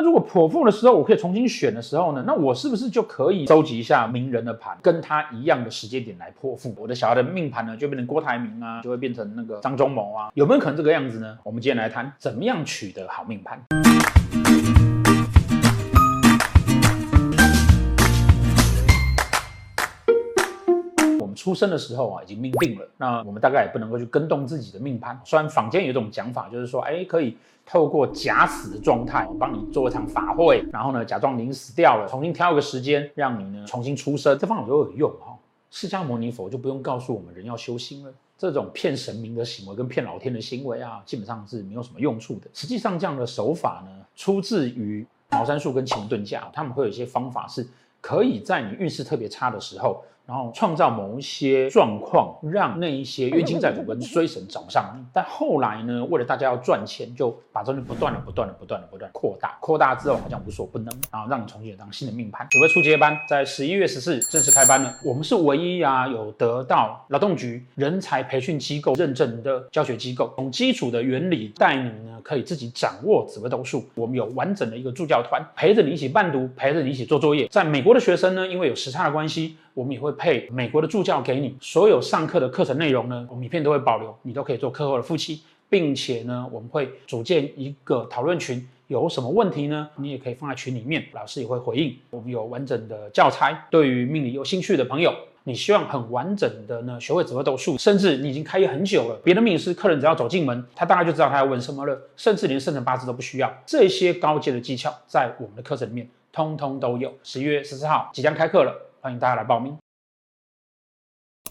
那如果剖腹的时候我可以重新选的时候呢，那我是不是就可以收集一下名人的盘，跟他一样的时间点来剖腹？我的小孩的命盘呢，就变成郭台铭啊，就会变成那个张忠谋啊，有没有可能这个样子呢？我们今天来谈怎么样取得好命盘。出生的时候啊，已经命定了。那我们大概也不能够去跟动自己的命盘。虽然坊间有一种讲法，就是说，哎，可以透过假死的状态，帮你做一场法会，然后呢，假装您死掉了，重新挑一个时间，让你呢重新出生。这方法都有用哈。释迦牟尼佛就不用告诉我们人要修心了。这种骗神明的行为跟骗老天的行为啊，基本上是没有什么用处的。实际上，这样的手法呢，出自于茅山术跟奇门遁甲，他们会有一些方法是可以在你运势特别差的时候。然后创造某一些状况，让那一些冤亲债主跟衰神找上。但后来呢，为了大家要赚钱，就把这里不断的、不断的、不断的、不断扩大。扩大之后好像无所不能，然后让你重新当新的命盘。准备初阶班在十一月十四正式开班了。我们是唯一啊有得到劳动局人才培训机构认证的教学机构，从基础的原理带你呢，可以自己掌握紫微斗数。我们有完整的一个助教团，陪着你一起伴读，陪着你一起做作业。在美国的学生呢，因为有时差的关系。我们也会配美国的助教给你，所有上课的课程内容呢，我们影片都会保留，你都可以做课后的复习，并且呢，我们会组建一个讨论群，有什么问题呢，你也可以放在群里面，老师也会回应。我们有完整的教材，对于命理有兴趣的朋友，你希望很完整的呢学会紫微斗数，甚至你已经开业很久了，别的命理师客人只要走进门，他大概就知道他要问什么了，甚至连生辰八字都不需要，这些高阶的技巧在我们的课程里面通通都有。十一月十四号即将开课了。欢迎大家来报名。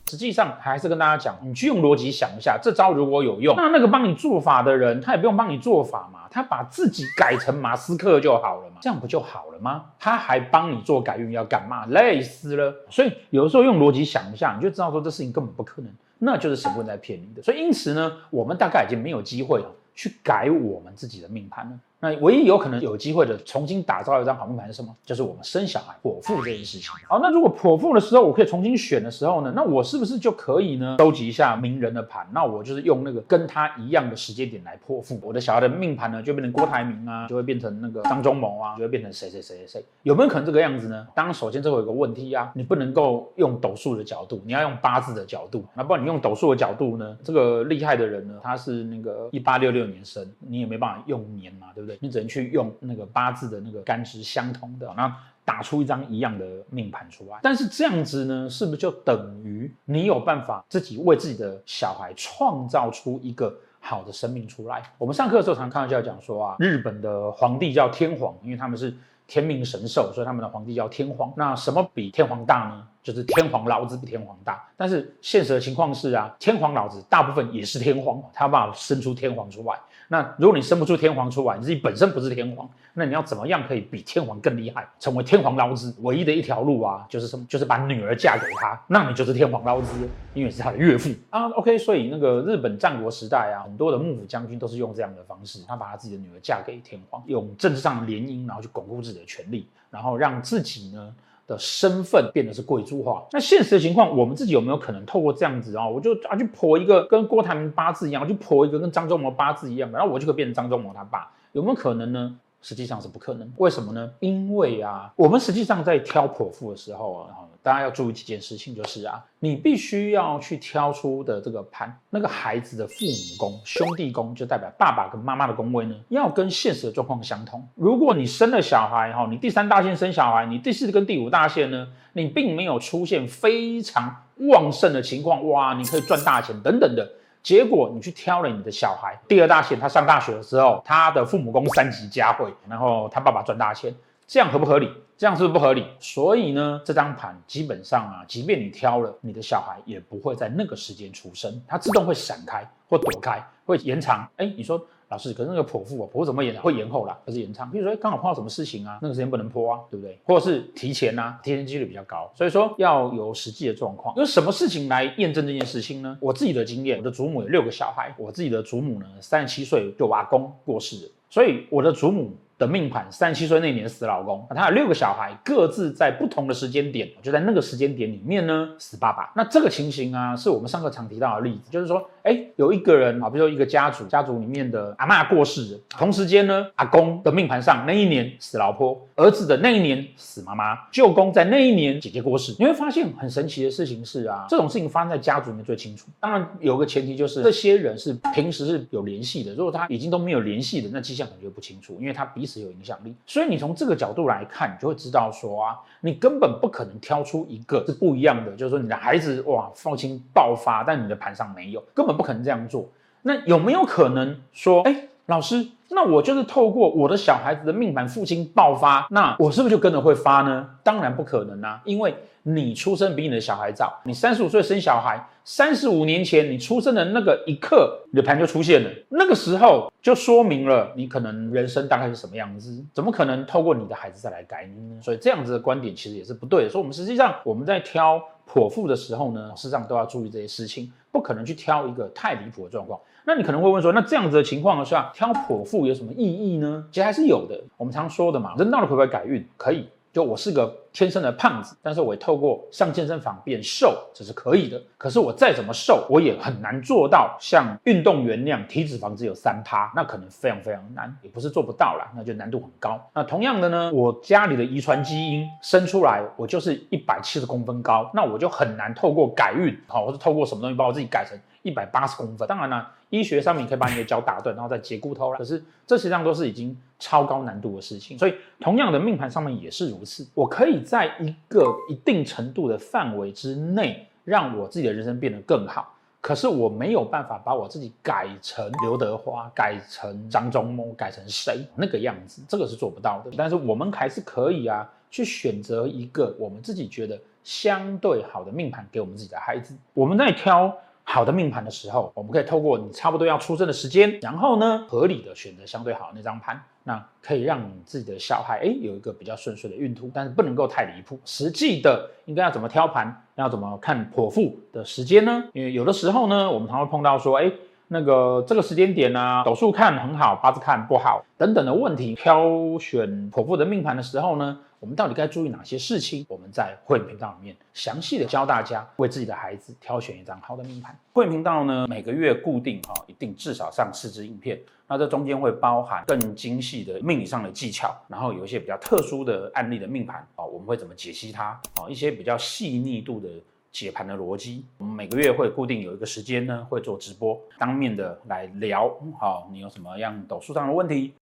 实际上还是跟大家讲，你去用逻辑想一下，这招如果有用，那那个帮你做法的人，他也不用帮你做法嘛，他把自己改成马斯克就好了嘛，这样不就好了吗？他还帮你做改运要干嘛？累死了。所以有的时候用逻辑想一下，你就知道说这事情根本不可能，那就是神棍在骗你的。所以因此呢，我们大概已经没有机会了去改我们自己的命盘了。那唯一有可能有机会的重新打造一张好命盘是什么？就是我们生小孩剖腹这件事情。好，那如果剖腹的时候我可以重新选的时候呢？那我是不是就可以呢？收集一下名人的盘？那我就是用那个跟他一样的时间点来剖腹。我的小孩的命盘呢，就变成郭台铭啊，就会变成那个张忠谋啊，就会变成谁谁谁谁谁。有没有可能这个样子呢？当然，首先这会有个问题啊，你不能够用斗数的角度，你要用八字的角度。那不然你用斗数的角度呢？这个厉害的人呢，他是那个一八六六年生，你也没办法用年嘛，对不对？你只能去用。那个八字的那个干支相通的，那打出一张一样的命盘出来。但是这样子呢，是不是就等于你有办法自己为自己的小孩创造出一个好的生命出来？我们上课的时候常开玩笑讲说啊，日本的皇帝叫天皇，因为他们是天命神兽，所以他们的皇帝叫天皇。那什么比天皇大呢？就是天皇老子比天皇大。但是现实的情况是啊，天皇老子大部分也是天皇，他要把生出天皇出来。那如果你生不出天皇出来，你自己本身不是天皇，那你要怎么样可以比天皇更厉害，成为天皇老子？唯一的一条路啊，就是什么？就是把女儿嫁给他，那你就是天皇老子，因为是他的岳父啊。OK，所以那个日本战国时代啊，很多的幕府将军都是用这样的方式，他把他自己的女儿嫁给天皇，用政治上的联姻，然后去巩固自己的权利，然后让自己呢。的身份变得是贵族化，那现实的情况，我们自己有没有可能透过这样子啊？我就啊去婆一个跟郭台铭八字一样，我去剖一个跟张忠谋八字一样，然后我就可以变成张忠谋他爸，有没有可能呢？实际上是不可能。为什么呢？因为啊，我们实际上在挑剖腹的时候啊。大家要注意几件事情，就是啊，你必须要去挑出的这个盘，那个孩子的父母宫、兄弟宫，就代表爸爸跟妈妈的宫位呢，要跟现实的状况相同。如果你生了小孩哈，你第三大线生小孩，你第四跟第五大线呢，你并没有出现非常旺盛的情况，哇，你可以赚大钱等等的，结果你去挑了你的小孩，第二大线他上大学的时候，他的父母宫三级佳慧，然后他爸爸赚大钱。这样合不合理？这样是不是不合理？所以呢，这张盘基本上啊，即便你挑了，你的小孩也不会在那个时间出生，它自动会闪开或躲开，会延长。哎，你说老师，可是那个剖腹啊，剖腹怎么延？会延后啦，可是延长。比如说刚好碰到什么事情啊，那个时间不能剖啊，对不对？或者是提前啊，提前几率比较高。所以说要有实际的状况，有什么事情来验证这件事情呢？我自己的经验，我的祖母有六个小孩，我自己的祖母呢，三十七岁就阿公过世了，所以我的祖母。的命盘，三十七岁那年死老公，他有六个小孩，各自在不同的时间点，就在那个时间点里面呢死爸爸。那这个情形啊，是我们上课常提到的例子，就是说，哎，有一个人啊，比如说一个家族，家族里面的阿嬷过世，同时间呢，阿公的命盘上那一年死老婆，儿子的那一年死妈妈，舅公在那一年姐姐过世。你会发现很神奇的事情是啊，这种事情发生在家族里面最清楚。当然有个前提就是这些人是平时是有联系的，如果他已经都没有联系的，那迹象可能就不清楚，因为他彼此是有影响力。所以你从这个角度来看，你就会知道说啊，你根本不可能挑出一个是不一样的，就是说你的孩子哇，父亲爆发，但你的盘上没有，根本不可能这样做。那有没有可能说，哎，老师，那我就是透过我的小孩子的命盘，父亲爆发，那我是不是就跟着会发呢？当然不可能啊，因为你出生比你的小孩早，你三十五岁生小孩，三十五年前你出生的那个一刻，你的盘就出现了，那个时候就说明了你可能人生大概是什么样子，怎么可能透过你的孩子再来改你呢？所以这样子的观点其实也是不对的。所以我们实际上我们在挑剖腹的时候呢，事实上都要注意这些事情，不可能去挑一个太离谱的状况。那你可能会问说，那这样子的情况下，挑剖腹有什么意义呢？其实还是有的。我们常说的嘛，人到了可不可以改运？可以。就我是个天生的胖子，但是我也透过上健身房变瘦，这是可以的。可是我再怎么瘦，我也很难做到像运动员那样体脂肪只有三趴，那可能非常非常难，也不是做不到啦，那就难度很高。那同样的呢，我家里的遗传基因生出来，我就是一百七十公分高，那我就很难透过改运，好，或者透过什么东西把我自己改成一百八十公分。当然了，医学上面可以把你的脚打断，然后再截骨头了。可是这实际上都是已经超高难度的事情。所以同样的命盘上面也是如此。我可以在一个一定程度的范围之内，让我自己的人生变得更好。可是我没有办法把我自己改成刘德华，改成张忠谋，改成谁那个样子，这个是做不到的。但是我们还是可以啊，去选择一个我们自己觉得相对好的命盘给我们自己的孩子。我们在挑。好的命盘的时候，我们可以透过你差不多要出生的时间，然后呢，合理的选择相对好的那张盘，那可以让你自己的小孩诶有一个比较顺遂的运途，但是不能够太离谱。实际的应该要怎么挑盘，要怎么看剖腹的时间呢？因为有的时候呢，我们常会碰到说，诶那个这个时间点呢、啊，斗数看很好，八字看不好等等的问题。挑选剖腹的命盘的时候呢，我们到底该注意哪些事情？我们在会员频道里面详细的教大家为自己的孩子挑选一张好的命盘。会员频道呢，每个月固定哈、一定至少上四支影片。那这中间会包含更精细的命理上的技巧，然后有一些比较特殊的案例的命盘啊、我们会怎么解析它啊、一些比较细腻度的。解盘的逻辑，我们每个月会固定有一个时间呢，会做直播，当面的来聊。好，你有什么样斗数上的问题？